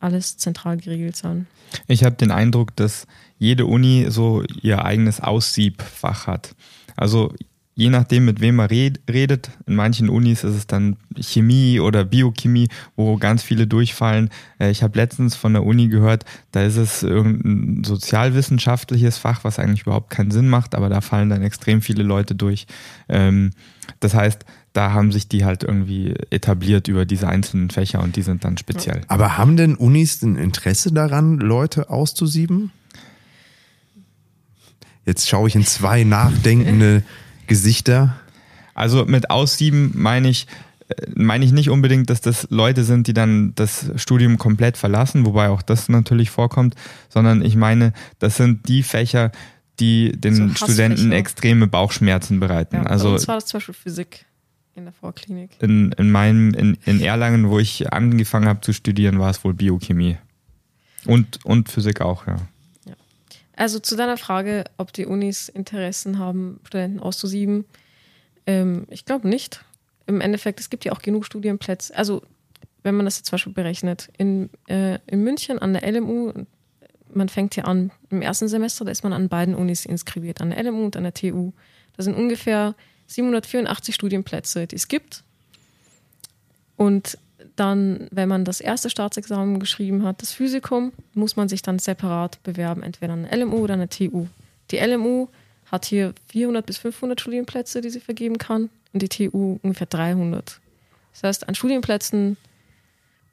alles zentral geregelt sein. Ich habe den Eindruck, dass jede Uni so ihr eigenes Aussiebfach hat. Also je nachdem, mit wem man redet, in manchen Unis ist es dann Chemie oder Biochemie, wo ganz viele durchfallen. Äh, ich habe letztens von der Uni gehört, da ist es irgendein sozialwissenschaftliches Fach, was eigentlich überhaupt keinen Sinn macht, aber da fallen dann extrem viele Leute durch. Ähm, das heißt, da haben sich die halt irgendwie etabliert über diese einzelnen Fächer und die sind dann speziell. Aber haben denn Unis ein Interesse daran, Leute auszusieben? Jetzt schaue ich in zwei nachdenkende Gesichter? Also mit Aussieben meine ich, äh, meine ich nicht unbedingt, dass das Leute sind, die dann das Studium komplett verlassen, wobei auch das natürlich vorkommt, sondern ich meine, das sind die Fächer, die den so Studenten extreme Bauchschmerzen bereiten. Ja, also das war das zum Beispiel Physik in der Vorklinik. In, in meinem, in, in Erlangen, wo ich angefangen habe zu studieren, war es wohl Biochemie. Und, und Physik auch, ja. Also zu deiner Frage, ob die Unis Interessen haben, Studenten auszusieben. Ähm, ich glaube nicht. Im Endeffekt, es gibt ja auch genug Studienplätze. Also wenn man das jetzt zum Beispiel berechnet, in, äh, in München an der LMU, man fängt hier an, im ersten Semester, da ist man an beiden Unis inskribiert, an der LMU und an der TU. Da sind ungefähr 784 Studienplätze, die es gibt. Und dann, wenn man das erste Staatsexamen geschrieben hat, das Physikum, muss man sich dann separat bewerben, entweder an eine LMU oder eine TU. Die LMU hat hier 400 bis 500 Studienplätze, die sie vergeben kann, und die TU ungefähr 300. Das heißt, an Studienplätzen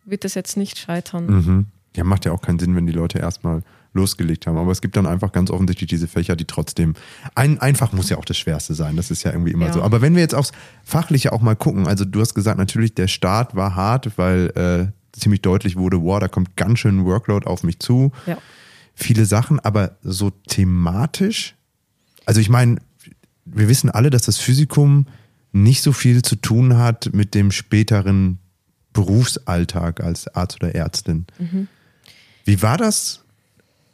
wird das jetzt nicht scheitern. Mhm. Ja, macht ja auch keinen Sinn, wenn die Leute erstmal losgelegt haben. Aber es gibt dann einfach ganz offensichtlich diese Fächer, die trotzdem, ein, einfach muss ja auch das Schwerste sein. Das ist ja irgendwie immer Ja. so. Aber wenn wir jetzt aufs Fachliche auch mal gucken, also du hast gesagt, natürlich der Start war hart, weil äh, ziemlich deutlich wurde, wow, da kommt ganz schön Workload auf mich zu. Ja. Viele Sachen, aber so thematisch, also ich meine, wir wissen alle, dass das Physikum nicht so viel zu tun hat mit dem späteren Berufsalltag als Arzt oder Ärztin. Wie war das?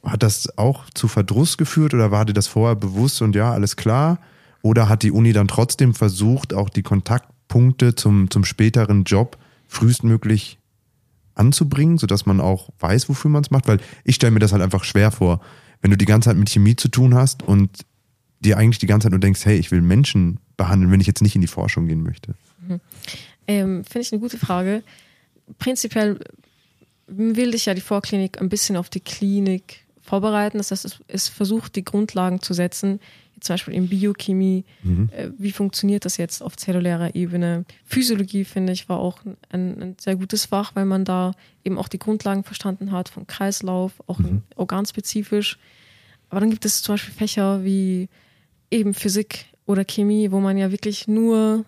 Hat das auch zu Verdruss geführt oder war dir das vorher bewusst und ja, alles klar? Oder hat die Uni dann trotzdem versucht, auch die Kontaktpunkte zum, zum späteren Job frühestmöglich anzubringen, sodass man auch weiß, wofür man es macht? Weil ich stelle mir das halt einfach schwer vor, wenn du die ganze Zeit mit Chemie zu tun hast und dir eigentlich die ganze Zeit nur denkst, hey, ich will Menschen behandeln, wenn ich jetzt nicht in die Forschung gehen möchte. Ähm, Finde ich eine gute Frage. Prinzipiell will dich ja die Vorklinik ein bisschen auf die Klinik vorbereiten. Das heißt, es, es versucht, die Grundlagen zu setzen, zum Beispiel in Biochemie. Äh, wie funktioniert das jetzt auf zellulärer Ebene? Physiologie, finde ich, war auch ein, ein sehr gutes Fach, weil man da eben auch die Grundlagen verstanden hat vom Kreislauf, auch organspezifisch. Aber dann gibt es zum Beispiel Fächer wie eben Physik oder Chemie, wo man ja wirklich nur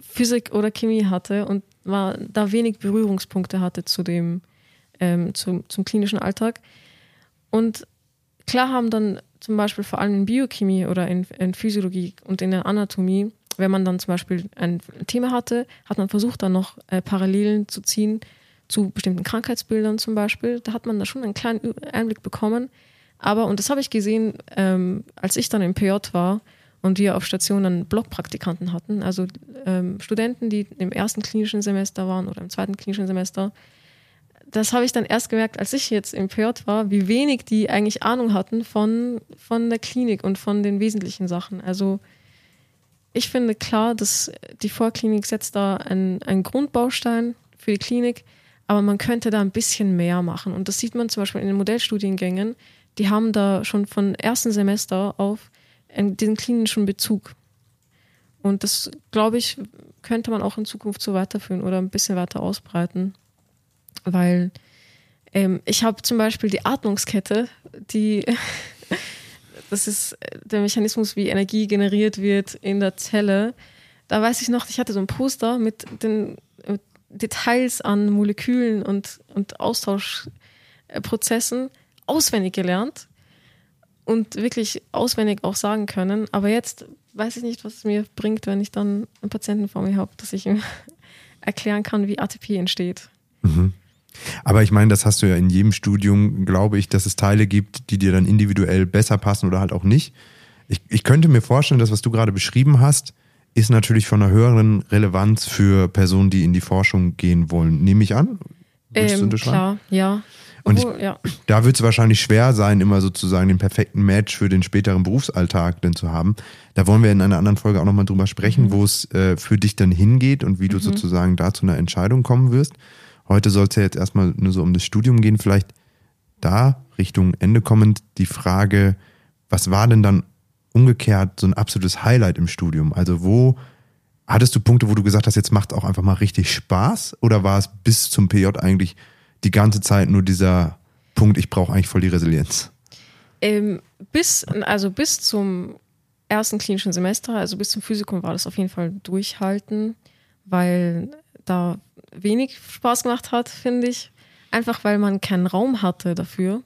Physik oder Chemie hatte und war, da wenig Berührungspunkte hatte zu dem, ähm, zum, zum klinischen Alltag. Und klar haben dann zum Beispiel vor allem in Biochemie oder in, in Physiologie und in der Anatomie, wenn man dann zum Beispiel ein Thema hatte, hat man versucht, dann noch äh, Parallelen zu ziehen zu bestimmten Krankheitsbildern zum Beispiel. Da hat man da schon einen kleinen Einblick bekommen. Aber, und das habe ich gesehen, ähm, als ich dann im PJ war und wir auf Station dann Blockpraktikanten hatten, also ähm, Studenten, die im ersten klinischen Semester waren oder im zweiten klinischen Semester. Das habe ich dann erst gemerkt, als ich jetzt im PJ war, wie wenig die eigentlich Ahnung hatten von, von der Klinik und von den wesentlichen Sachen. Also ich finde klar, dass die Vorklinik setzt da einen, einen Grundbaustein für die Klinik, aber man könnte da ein bisschen mehr machen. Und das sieht man zum Beispiel in den Modellstudiengängen. Die haben da schon von ersten Semester auf einen- diesen klinischen Bezug. Und das, glaube ich, könnte man auch in Zukunft so weiterführen oder ein bisschen weiter ausbreiten. Weil ähm, ich habe zum Beispiel die Atmungskette, die das ist der Mechanismus, wie Energie generiert wird in der Zelle. Da weiß ich noch, ich hatte so ein Poster mit den mit Details an Molekülen und, und Austauschprozessen auswendig gelernt und wirklich auswendig auch sagen können. Aber jetzt weiß ich nicht, was es mir bringt, wenn ich dann einen Patienten vor mir habe, dass ich ihm erklären kann, wie ATP entsteht. Aber ich meine, das hast du ja in jedem Studium, glaube ich, dass es Teile gibt, die dir dann individuell besser passen oder halt auch nicht. Ich, ich könnte mir vorstellen, dass was du gerade beschrieben hast, ist natürlich von einer höheren Relevanz für Personen, die in die Forschung gehen wollen. Nehme ich an? Würdest du Ähm, klar, ja. Und ich- Obwohl, ja. Da wird es wahrscheinlich schwer sein, immer sozusagen den perfekten Match für den späteren Berufsalltag denn zu haben. Da wollen wir in einer anderen Folge auch nochmal drüber sprechen, wo es äh, für dich dann hingeht und wie du sozusagen da zu einer Entscheidung kommen wirst. Heute soll es ja jetzt erstmal nur so um das Studium gehen. Vielleicht da Richtung Ende kommend die Frage, was war denn dann umgekehrt so ein absolutes Highlight im Studium? Also wo hattest du Punkte, wo du gesagt hast, jetzt macht auch einfach mal richtig Spaß? Oder war es bis zum PJ eigentlich die ganze Zeit nur dieser Punkt, ich brauche eigentlich voll die Resilienz? Ähm, bis, also bis zum ersten klinischen Semester, also bis zum Physikum war das auf jeden Fall durchhalten, weil da wenig Spaß gemacht hat, finde ich. Einfach weil man keinen Raum hatte dafür.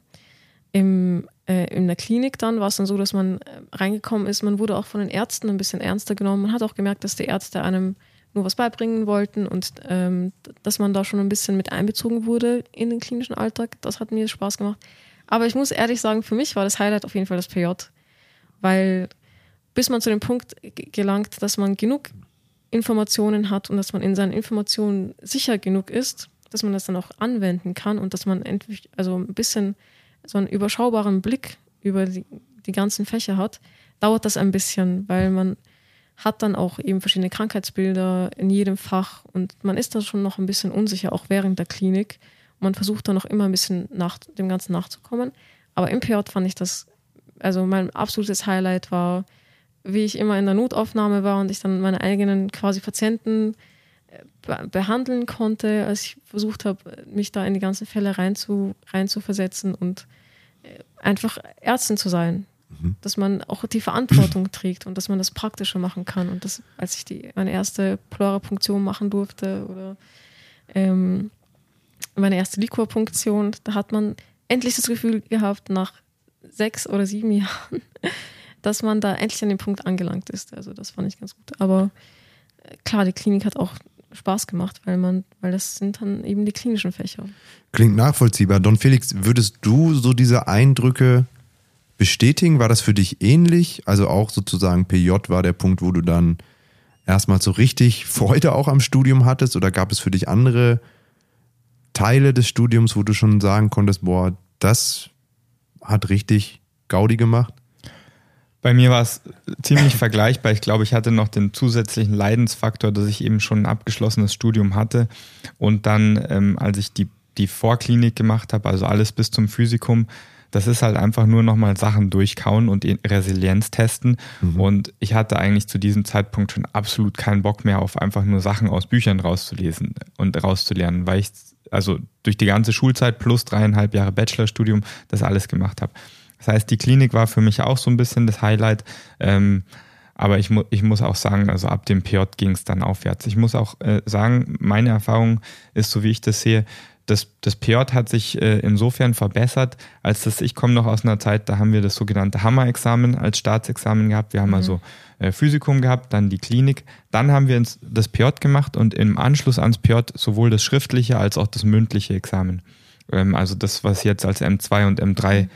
Im, äh, in der Klinik dann war es dann so, dass man äh, reingekommen ist. Man wurde auch von den Ärzten ein bisschen ernster genommen. Man hat auch gemerkt, dass die Ärzte einem nur was beibringen wollten und ähm, dass man da schon ein bisschen mit einbezogen wurde in den klinischen Alltag. Das hat mir Spaß gemacht. Aber ich muss ehrlich sagen, für mich war das Highlight auf jeden Fall das PJ, weil bis man zu dem Punkt gelangt, dass man genug Informationen hat und dass man in seinen Informationen sicher genug ist, dass man das dann auch anwenden kann und dass man endlich, also ein bisschen so einen überschaubaren Blick über die, die ganzen Fächer hat, dauert das ein bisschen, weil man hat dann auch eben verschiedene Krankheitsbilder in jedem Fach und man ist da schon noch ein bisschen unsicher, auch während der Klinik. Man versucht dann noch immer ein bisschen nach dem Ganzen nachzukommen. Aber im PJ fand ich das, also mein absolutes Highlight war, wie ich immer in der Notaufnahme war und ich dann meine eigenen quasi Patienten äh, be behandeln konnte, als ich versucht habe, mich da in die ganzen Fälle rein zu, rein zu versetzen und einfach Ärztin zu sein. Mhm. Dass man auch die Verantwortung trägt und dass man das Praktische machen kann. Und das, als ich die, meine erste Pleurapunktion machen durfte oder ähm, meine erste Liquorpunktion, da hat man endlich das Gefühl gehabt, nach sechs oder sieben Jahren, dass man da endlich an den Punkt angelangt ist. Also das fand ich ganz gut. Aber äh, klar, die Klinik hat auch Spaß gemacht, weil man, weil das sind dann eben die klinischen Fächer. Klingt nachvollziehbar. Don Felix, würdest du so diese Eindrücke bestätigen? War das für dich ähnlich? Also auch sozusagen PJ war der Punkt, wo du dann erstmal so richtig Freude auch am Studium hattest oder gab es für dich andere Teile des Studiums, wo du schon sagen konntest, boah, das hat richtig Gaudi gemacht? Bei mir war es ziemlich vergleichbar. Ich glaube, ich hatte noch den zusätzlichen Leidensfaktor, dass ich eben schon ein abgeschlossenes Studium hatte. Und dann, ähm, als ich die, die Vorklinik gemacht habe, also alles bis zum Physikum, das ist halt einfach nur nochmal Sachen durchkauen und Resilienz testen. Mhm. Und ich hatte eigentlich zu diesem Zeitpunkt schon absolut keinen Bock mehr auf einfach nur Sachen aus Büchern rauszulesen und rauszulernen, weil ich also durch die ganze Schulzeit plus dreieinhalb Jahre Bachelorstudium das alles gemacht habe. Das heißt, die Klinik war für mich auch so ein bisschen das Highlight. Ähm, aber ich, mu ich muss auch sagen, also ab dem PJ ging es dann aufwärts. Ich muss auch äh, sagen, meine Erfahrung ist, so wie ich das sehe, das, das PJ hat sich äh, insofern verbessert, als dass ich komme noch aus einer Zeit, da haben wir das sogenannte Hammer-Examen als Staatsexamen gehabt. Wir haben mhm. also äh, Physikum gehabt, dann die Klinik. Dann haben wir uns das PJ gemacht und im Anschluss ans PJ sowohl das schriftliche als auch das mündliche Examen. Ähm, also das, was jetzt als M2 und M3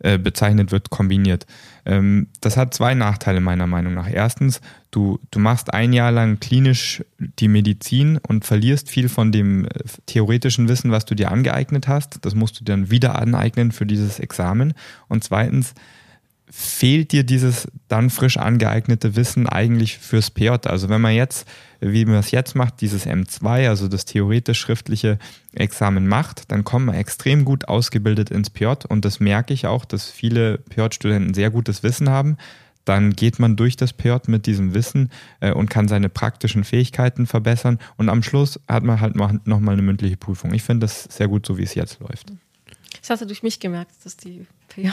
äh, bezeichnet wird, kombiniert. Ähm, das hat zwei Nachteile meiner Meinung nach. Erstens, du, du machst ein Jahr lang klinisch die Medizin und verlierst viel von dem äh, theoretischen Wissen, was du dir angeeignet hast. Das musst du dann wieder aneignen für dieses Examen. Und zweitens, fehlt dir dieses dann frisch angeeignete Wissen eigentlich fürs PJ? Also wenn man jetzt, wie man es jetzt macht, dieses M2, also das theoretisch-schriftliche Examen macht, dann kommt man extrem gut ausgebildet ins PJ und das merke ich auch, dass viele PJ-Studenten sehr gutes Wissen haben. Dann geht man durch das PJ mit diesem Wissen äh, und kann seine praktischen Fähigkeiten verbessern und am Schluss hat man halt nochmal eine mündliche Prüfung. Ich finde das sehr gut, so wie es jetzt läuft. Das hast du durch mich gemerkt, dass die PJler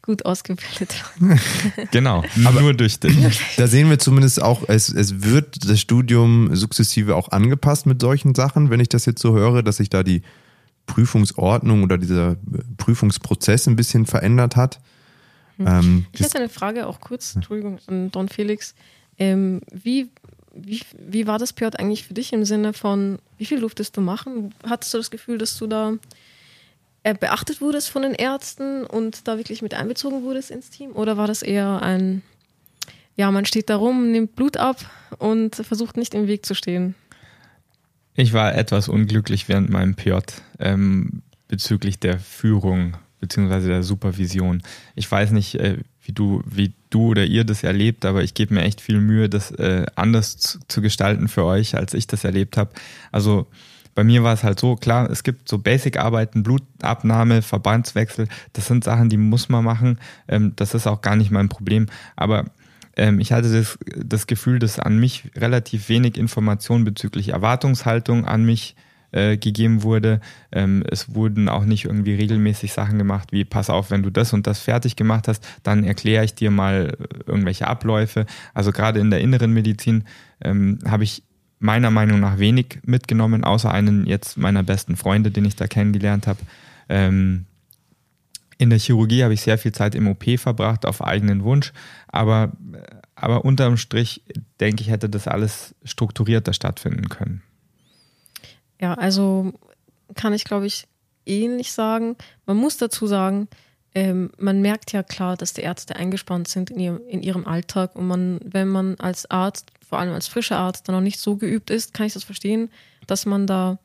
gut ausgebildet waren. genau, aber nur durch dich. Da sehen wir zumindest auch, es, es wird das Studium sukzessive auch angepasst mit solchen Sachen, wenn ich das jetzt so höre, dass sich da die Prüfungsordnung oder dieser Prüfungsprozess ein bisschen verändert hat. Hm. Ähm, ich hätte eine Frage auch kurz, Entschuldigung, an Don Felix. Ähm, wie, wie, wie war das PJ eigentlich für dich im Sinne von, wie viel durftest du machen? Hattest du das Gefühl, dass du da beachtet wurdest von den Ärzten und da wirklich mit einbezogen wurdest ins Team? Oder war das eher ein, ja, man steht da rum, nimmt Blut ab und versucht nicht im Weg zu stehen? Ich war etwas unglücklich während meinem PJ ähm, bezüglich der Führung bzw. der Supervision. Ich weiß nicht, äh, wie du, wie du oder ihr das erlebt, aber ich gebe mir echt viel Mühe, das äh, anders zu, zu gestalten für euch, als ich das erlebt habe. Also bei mir war es halt so, klar, es gibt so Basic-Arbeiten, Blutabnahme, Verbandswechsel, das sind Sachen, die muss man machen. Ähm, das ist auch gar nicht mein Problem. Aber ähm, ich hatte das, das Gefühl, dass an mich relativ wenig Information bezüglich Erwartungshaltung an mich äh, gegeben wurde. Ähm, es wurden auch nicht irgendwie regelmäßig Sachen gemacht, wie pass auf, wenn du das und das fertig gemacht hast, dann erkläre ich dir mal irgendwelche Abläufe. Also gerade in der inneren Medizin ähm, habe ich meiner Meinung nach wenig mitgenommen, außer einen jetzt meiner besten Freunde, den ich da kennengelernt habe. Ähm, in der Chirurgie habe ich sehr viel Zeit im OP verbracht, auf eigenen Wunsch, aber, aber unterm Strich denke ich, hätte das alles strukturierter stattfinden können. Ja, also kann ich, glaube ich, ähnlich sagen. Man muss dazu sagen, ähm, man merkt ja klar, dass die Ärzte eingespannt sind in ihrem, in ihrem Alltag und man, wenn man als Arzt vor allem als frischer Arzt dann noch nicht so geübt ist, kann ich das verstehen, dass man da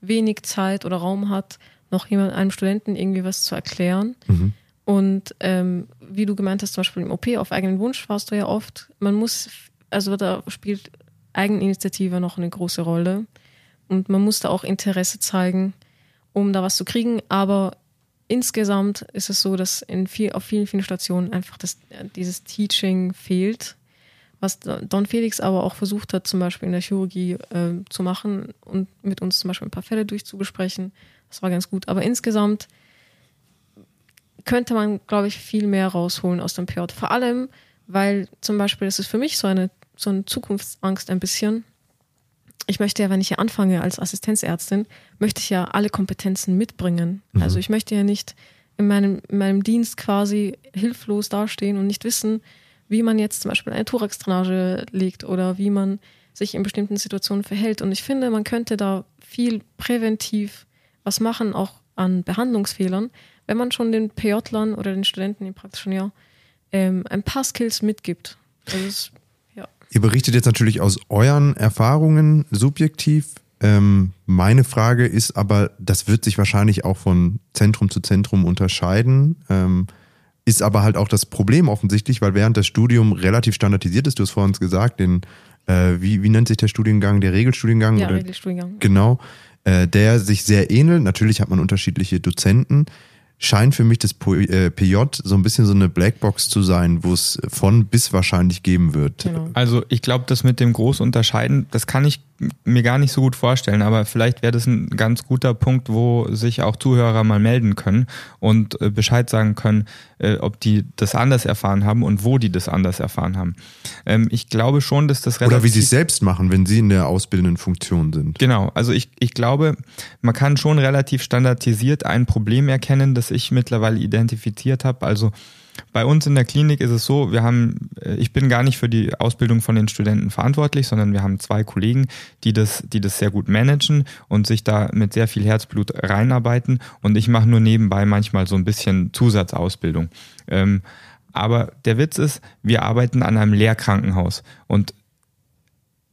wenig Zeit oder Raum hat, noch jemand, einem Studenten irgendwie was zu erklären. Mhm. Und ähm, wie du gemeint hast, zum Beispiel im OP auf eigenen Wunsch warst du ja oft. Man muss, also da spielt Eigeninitiative noch eine große Rolle. Und man muss da auch Interesse zeigen, um da was zu kriegen. Aber insgesamt ist es so, dass in viel, auf vielen, vielen Stationen einfach das, dieses Teaching fehlt was Don Felix aber auch versucht hat, zum Beispiel in der Chirurgie äh, zu machen und mit uns zum Beispiel ein paar Fälle durchzubesprechen. Das war ganz gut. Aber insgesamt könnte man, glaube ich, viel mehr rausholen aus dem PJ. Vor allem, weil zum Beispiel, das ist für mich so eine, so eine Zukunftsangst ein bisschen. Ich möchte ja, wenn ich hier anfange als Assistenzärztin, möchte ich ja alle Kompetenzen mitbringen. Mhm. Also ich möchte ja nicht in meinem, in meinem Dienst quasi hilflos dastehen und nicht wissen, wie man jetzt zum Beispiel eine Thorax-Drainage legt oder wie man sich in bestimmten Situationen verhält. Und ich finde, man könnte da viel präventiv was machen, auch an Behandlungsfehlern, wenn man schon den PJ-Lern oder den Studenten im praktischen Jahr ähm, ein paar Skills mitgibt. Also es, ja. Ihr berichtet jetzt natürlich aus euren Erfahrungen subjektiv. Ähm, meine Frage ist aber, das wird sich wahrscheinlich auch von Zentrum zu Zentrum unterscheiden. Ähm, ist aber halt auch das Problem offensichtlich, weil während das Studium relativ standardisiert ist, du hast vorhin gesagt, den, äh, wie, wie nennt sich der Studiengang, der Regelstudiengang? Ja, oder, Regelstudiengang. Genau, äh, der sich sehr ähnelt. Natürlich hat man unterschiedliche Dozenten scheint für mich das PJ äh, so ein bisschen so eine Blackbox zu sein, wo es von bis wahrscheinlich geben wird. Genau. Also ich glaube, das mit dem Großunterscheiden, das kann ich mir gar nicht so gut vorstellen, aber vielleicht wäre das ein ganz guter Punkt, wo sich auch Zuhörer mal melden können und äh, Bescheid sagen können, äh, ob die das anders erfahren haben und wo die das anders erfahren haben. Ähm, ich glaube schon, dass das relativ... Oder wie sie es selbst machen, wenn sie in der ausbildenden Funktion sind. Genau, also ich, ich glaube, man kann schon relativ standardisiert ein Problem erkennen, das ich mittlerweile identifiziert habe. Also bei uns in der Klinik ist es so, wir haben, äh, ich bin gar nicht für die Ausbildung von den Studenten verantwortlich, sondern wir haben zwei Kollegen, die das, die das sehr gut managen und sich da mit sehr viel Herzblut reinarbeiten. Und ich mache nur nebenbei manchmal so ein bisschen Zusatzausbildung. Ähm, aber der Witz ist, wir arbeiten an einem Lehrkrankenhaus und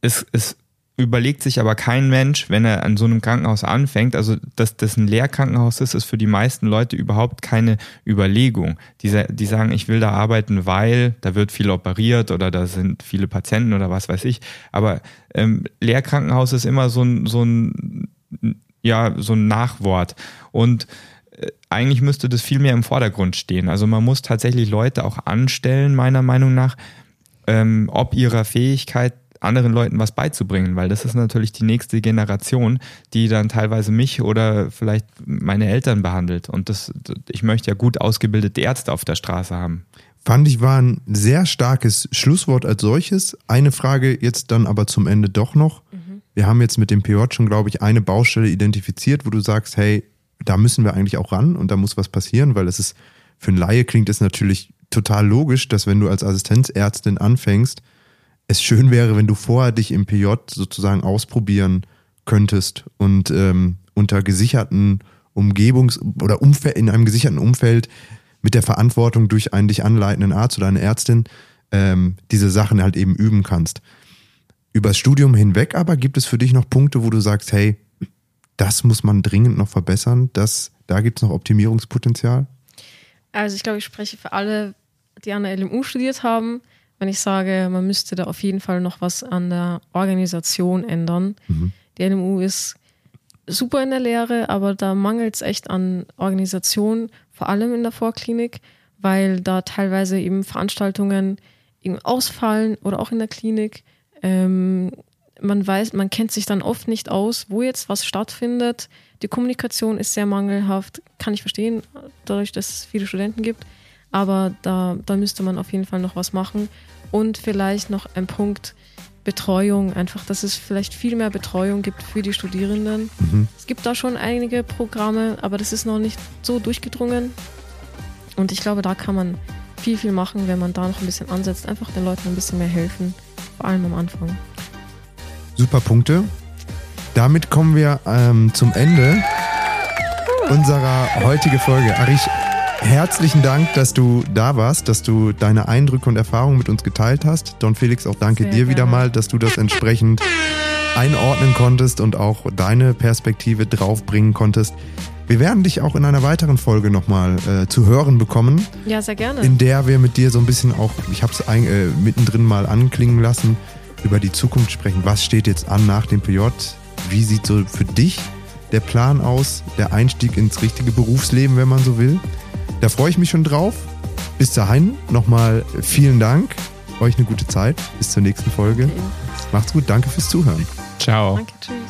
es, es überlegt sich aber kein Mensch, wenn er an so einem Krankenhaus anfängt, also dass das ein Lehrkrankenhaus ist, ist für die meisten Leute überhaupt keine Überlegung. Die, die sagen, ich will da arbeiten, weil da wird viel operiert oder da sind viele Patienten oder was weiß ich. Aber ähm, Lehrkrankenhaus ist immer so ein, so ein, ja, so ein Nachwort. Und äh, eigentlich müsste das viel mehr im Vordergrund stehen. Also man muss tatsächlich Leute auch anstellen, meiner Meinung nach, ähm, ob ihrer Fähigkeit anderen Leuten was beizubringen, weil das ist natürlich die nächste Generation, die dann teilweise mich oder vielleicht meine Eltern behandelt. Und das, ich möchte ja gut ausgebildete Ärzte auf der Straße haben. Fand ich war ein sehr starkes Schlusswort als solches. Eine Frage jetzt dann aber zum Ende doch noch. Mhm. Wir haben jetzt mit dem PJ schon, glaube ich, eine Baustelle identifiziert, wo du sagst, hey, da müssen wir eigentlich auch ran und da muss was passieren, weil es ist, für einen Laie klingt es natürlich total logisch, dass wenn du als Assistenzärztin anfängst, es schön wäre, wenn du vorher dich im PJ sozusagen ausprobieren könntest und ähm, unter gesicherten Umgebungs- oder Umfeld, in einem gesicherten Umfeld mit der Verantwortung durch einen dich anleitenden Arzt oder eine Ärztin ähm, diese Sachen halt eben üben kannst. Übers Studium hinweg aber gibt es für dich noch Punkte, wo du sagst, hey, das muss man dringend noch verbessern, das, da gibt es noch Optimierungspotenzial? Also ich glaube, ich spreche für alle, die an der LMU studiert haben wenn ich sage, man müsste da auf jeden Fall noch was an der Organisation ändern. Mhm. Die NMU ist super in der Lehre, aber da mangelt es echt an Organisation, vor allem in der Vorklinik, weil da teilweise eben Veranstaltungen eben ausfallen oder auch in der Klinik. Ähm, man weiß, man kennt sich dann oft nicht aus, wo jetzt was stattfindet. Die Kommunikation ist sehr mangelhaft, kann ich verstehen, dadurch, dass es viele Studenten gibt. Aber da, da müsste man auf jeden Fall noch was machen. Und vielleicht noch ein Punkt Betreuung, einfach, dass es vielleicht viel mehr Betreuung gibt für die Studierenden. Mhm. Es gibt da schon einige Programme, aber das ist noch nicht so durchgedrungen. Und ich glaube, da kann man viel, viel machen, wenn man da noch ein bisschen ansetzt, einfach den Leuten ein bisschen mehr helfen, vor allem am Anfang. Super Punkte. Damit kommen wir ähm, zum Ende unserer heutigen Folge. Arich, Herzlichen Dank, dass du da warst, dass du deine Eindrücke und Erfahrungen mit uns geteilt hast. Don Felix, auch danke Sehr dir gerne. wieder mal, dass du das entsprechend einordnen konntest und auch deine Perspektive draufbringen konntest. Wir werden dich auch in einer weiteren Folge nochmal äh, zu hören bekommen. Ja, sehr gerne. In der wir mit dir so ein bisschen auch, ich habe es äh, mittendrin mal anklingen lassen, über die Zukunft sprechen. Was steht jetzt an nach dem PJ? Wie sieht so für dich der Plan aus, der Einstieg ins richtige Berufsleben, wenn man so will? Da freue ich mich schon drauf. Bis dahin nochmal vielen Dank. Euch eine gute Zeit. Bis zur nächsten Folge. Okay. Macht's gut. Danke fürs Zuhören. Ciao. Danke. Tschüss.